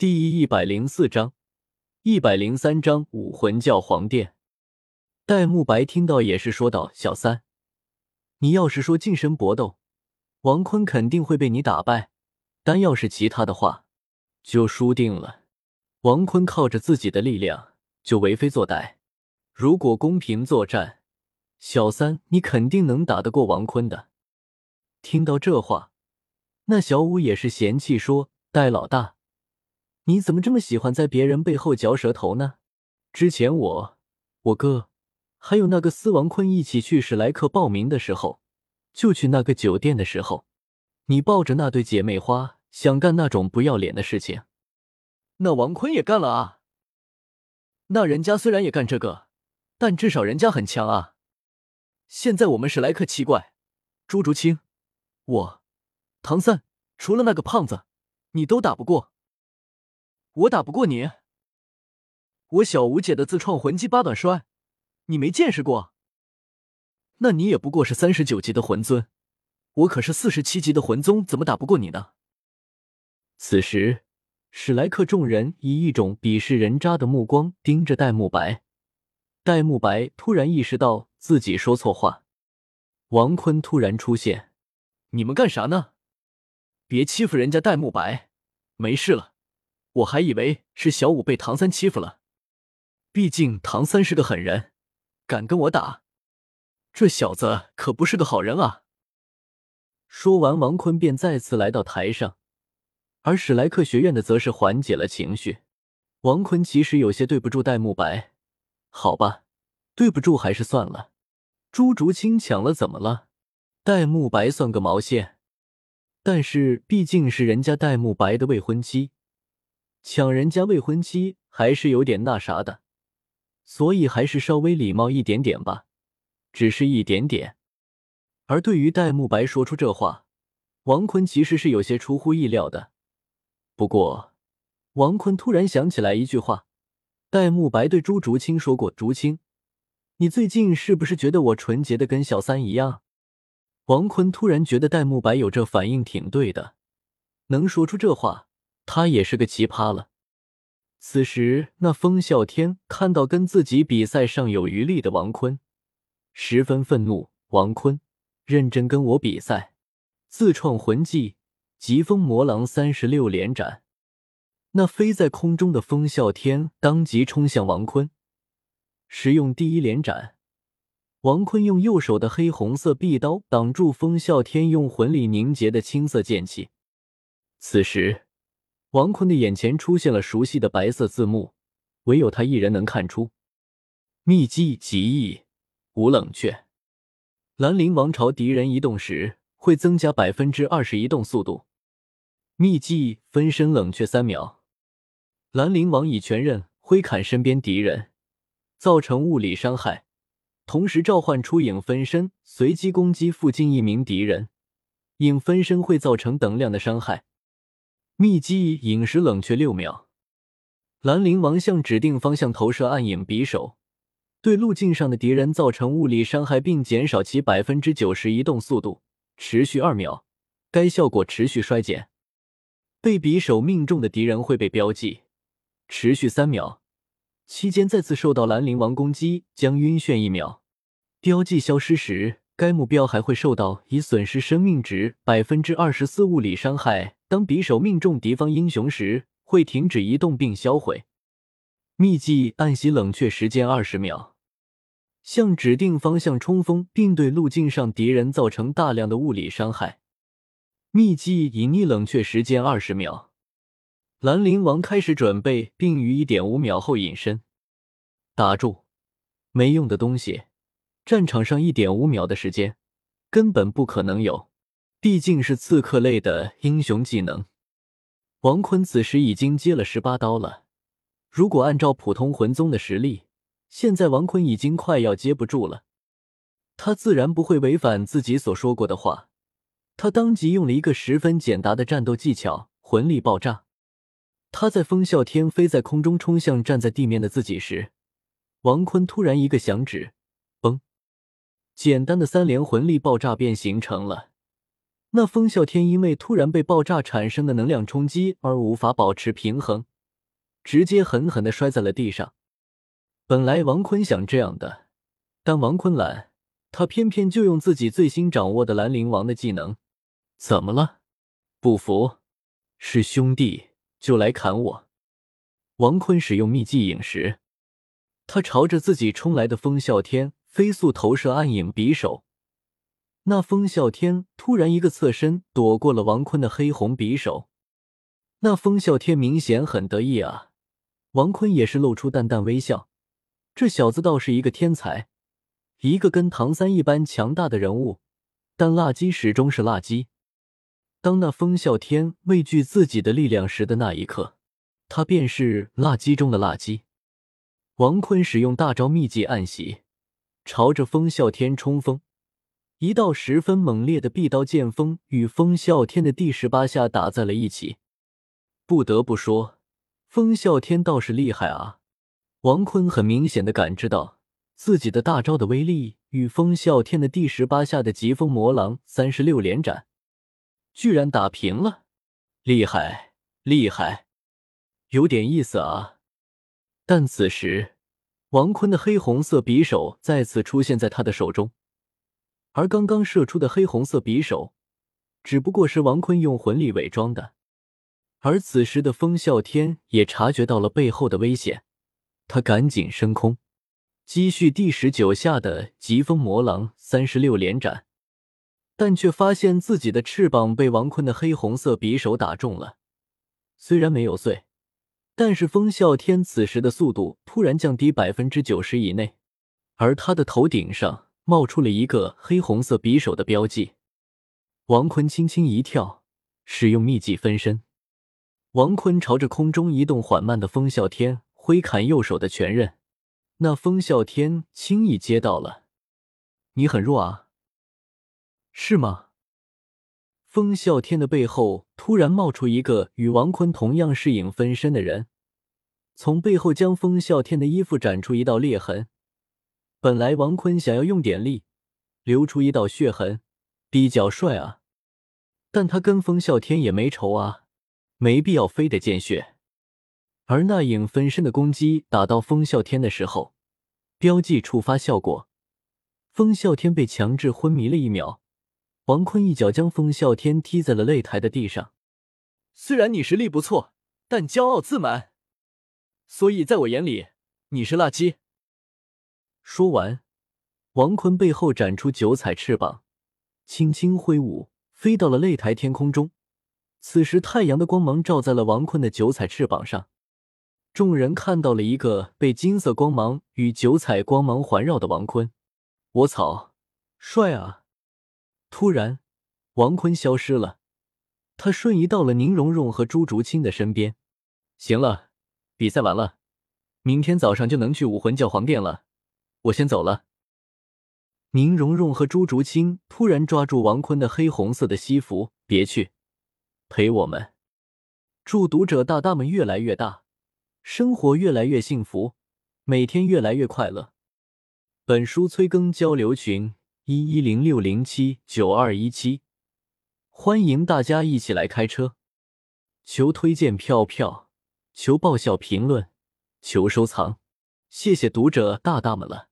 第一百零四章，一百零三章武魂教皇殿。戴沐白听到也是说道：“小三，你要是说近身搏斗，王坤肯定会被你打败；但要是其他的话，就输定了。王坤靠着自己的力量就为非作歹。如果公平作战，小三你肯定能打得过王坤的。”听到这话，那小五也是嫌弃说：“戴老大。”你怎么这么喜欢在别人背后嚼舌头呢？之前我、我哥还有那个司王坤一起去史莱克报名的时候，就去那个酒店的时候，你抱着那对姐妹花想干那种不要脸的事情，那王坤也干了啊。那人家虽然也干这个，但至少人家很强啊。现在我们史莱克七怪，朱竹清、我、唐三，除了那个胖子，你都打不过。我打不过你，我小吴姐的自创魂技八短摔，你没见识过？那你也不过是三十九级的魂尊，我可是四十七级的魂宗，怎么打不过你呢？此时，史莱克众人以一种鄙视人渣的目光盯着戴沐白。戴沐白突然意识到自己说错话，王坤突然出现，你们干啥呢？别欺负人家戴沐白，没事了。我还以为是小五被唐三欺负了，毕竟唐三是个狠人，敢跟我打，这小子可不是个好人啊！说完，王坤便再次来到台上，而史莱克学院的则是缓解了情绪。王坤其实有些对不住戴沐白，好吧，对不住还是算了。朱竹清抢了怎么了？戴沐白算个毛线？但是毕竟是人家戴沐白的未婚妻。抢人家未婚妻还是有点那啥的，所以还是稍微礼貌一点点吧，只是一点点。而对于戴沐白说出这话，王坤其实是有些出乎意料的。不过，王坤突然想起来一句话，戴沐白对朱竹清说过：“竹清，你最近是不是觉得我纯洁的跟小三一样？”王坤突然觉得戴沐白有这反应挺对的，能说出这话。他也是个奇葩了。此时，那风啸天看到跟自己比赛尚有余力的王坤，十分愤怒。王坤，认真跟我比赛！自创魂技疾风魔狼三十六连斩。那飞在空中的风啸天当即冲向王坤，使用第一连斩。王坤用右手的黑红色臂刀挡住风啸天用魂力凝结的青色剑气。此时。王坤的眼前出现了熟悉的白色字幕，唯有他一人能看出。秘技极意无冷却，兰陵王朝敌人移动时会增加百分之二十移动速度。秘技分身冷却三秒，兰陵王以全刃挥砍身边敌人，造成物理伤害，同时召唤出影分身，随机攻击附近一名敌人，影分身会造成等量的伤害。秘技影食冷却六秒，兰陵王向指定方向投射暗影匕首，对路径上的敌人造成物理伤害，并减少其百分之九十移动速度，持续二秒。该效果持续衰减。被匕首命中的敌人会被标记，持续三秒。期间再次受到兰陵王攻击，将晕眩一秒。标记消失时。该目标还会受到已损失生命值百分之二十四物理伤害。当匕首命中敌方英雄时，会停止移动并销毁。秘技暗袭冷却时间二十秒，向指定方向冲锋，并对路径上敌人造成大量的物理伤害。秘技隐匿冷却时间二十秒。兰陵王开始准备，并于一点五秒后隐身。打住，没用的东西。战场上一点五秒的时间，根本不可能有，毕竟是刺客类的英雄技能。王坤此时已经接了十八刀了，如果按照普通魂宗的实力，现在王坤已经快要接不住了。他自然不会违反自己所说过的话，他当即用了一个十分简单的战斗技巧——魂力爆炸。他在风啸天飞在空中冲向站在地面的自己时，王坤突然一个响指。简单的三连魂力爆炸便形成了。那风啸天因为突然被爆炸产生的能量冲击而无法保持平衡，直接狠狠的摔在了地上。本来王坤想这样的，但王坤懒，他偏偏就用自己最新掌握的兰陵王的技能。怎么了？不服？是兄弟就来砍我！王坤使用秘技影石，他朝着自己冲来的风啸天飞速投射暗影匕首。那风啸天突然一个侧身，躲过了王坤的黑红匕首。那风啸天明显很得意啊，王坤也是露出淡淡微笑。这小子倒是一个天才，一个跟唐三一般强大的人物，但垃圾始终是垃圾。当那风啸天畏惧自己的力量时的那一刻，他便是垃圾中的垃圾。王坤使用大招秘技暗袭，朝着风啸天冲锋。一道十分猛烈的碧刀剑锋与风啸天的第十八下打在了一起。不得不说，风啸天倒是厉害啊！王坤很明显的感知到自己的大招的威力与风啸天的第十八下的疾风魔狼三十六连斩，居然打平了，厉害厉害，有点意思啊！但此时，王坤的黑红色匕首再次出现在他的手中。而刚刚射出的黑红色匕首，只不过是王坤用魂力伪装的。而此时的风啸天也察觉到了背后的危险，他赶紧升空，积蓄第十九下的疾风魔狼三十六连斩，但却发现自己的翅膀被王坤的黑红色匕首打中了。虽然没有碎，但是风啸天此时的速度突然降低百分之九十以内，而他的头顶上。冒出了一个黑红色匕首的标记，王坤轻轻一跳，使用秘技分身。王坤朝着空中移动缓慢的风啸天挥砍右手的拳刃，那风啸天轻易接到了。你很弱啊，是吗？风啸天的背后突然冒出一个与王坤同样是影分身的人，从背后将风啸天的衣服斩出一道裂痕。本来王坤想要用点力，留出一道血痕，比较帅啊。但他跟风啸天也没仇啊，没必要非得见血。而那影分身的攻击打到风啸天的时候，标记触发效果，风啸天被强制昏迷了一秒。王坤一脚将风啸天踢在了擂台的地上。虽然你实力不错，但骄傲自满，所以在我眼里你是垃圾。说完，王坤背后展出九彩翅膀，轻轻挥舞，飞到了擂台天空中。此时，太阳的光芒照在了王坤的九彩翅膀上，众人看到了一个被金色光芒与九彩光芒环绕的王坤。我操，帅啊！突然，王坤消失了，他瞬移到了宁荣荣和朱竹清的身边。行了，比赛完了，明天早上就能去武魂教皇殿了。我先走了。宁荣荣和朱竹清突然抓住王坤的黑红色的西服，别去，陪我们。祝读者大大们越来越大，生活越来越幸福，每天越来越快乐。本书催更交流群：一一零六零七九二一七，欢迎大家一起来开车。求推荐票票，求爆笑评论，求收藏，谢谢读者大大们了。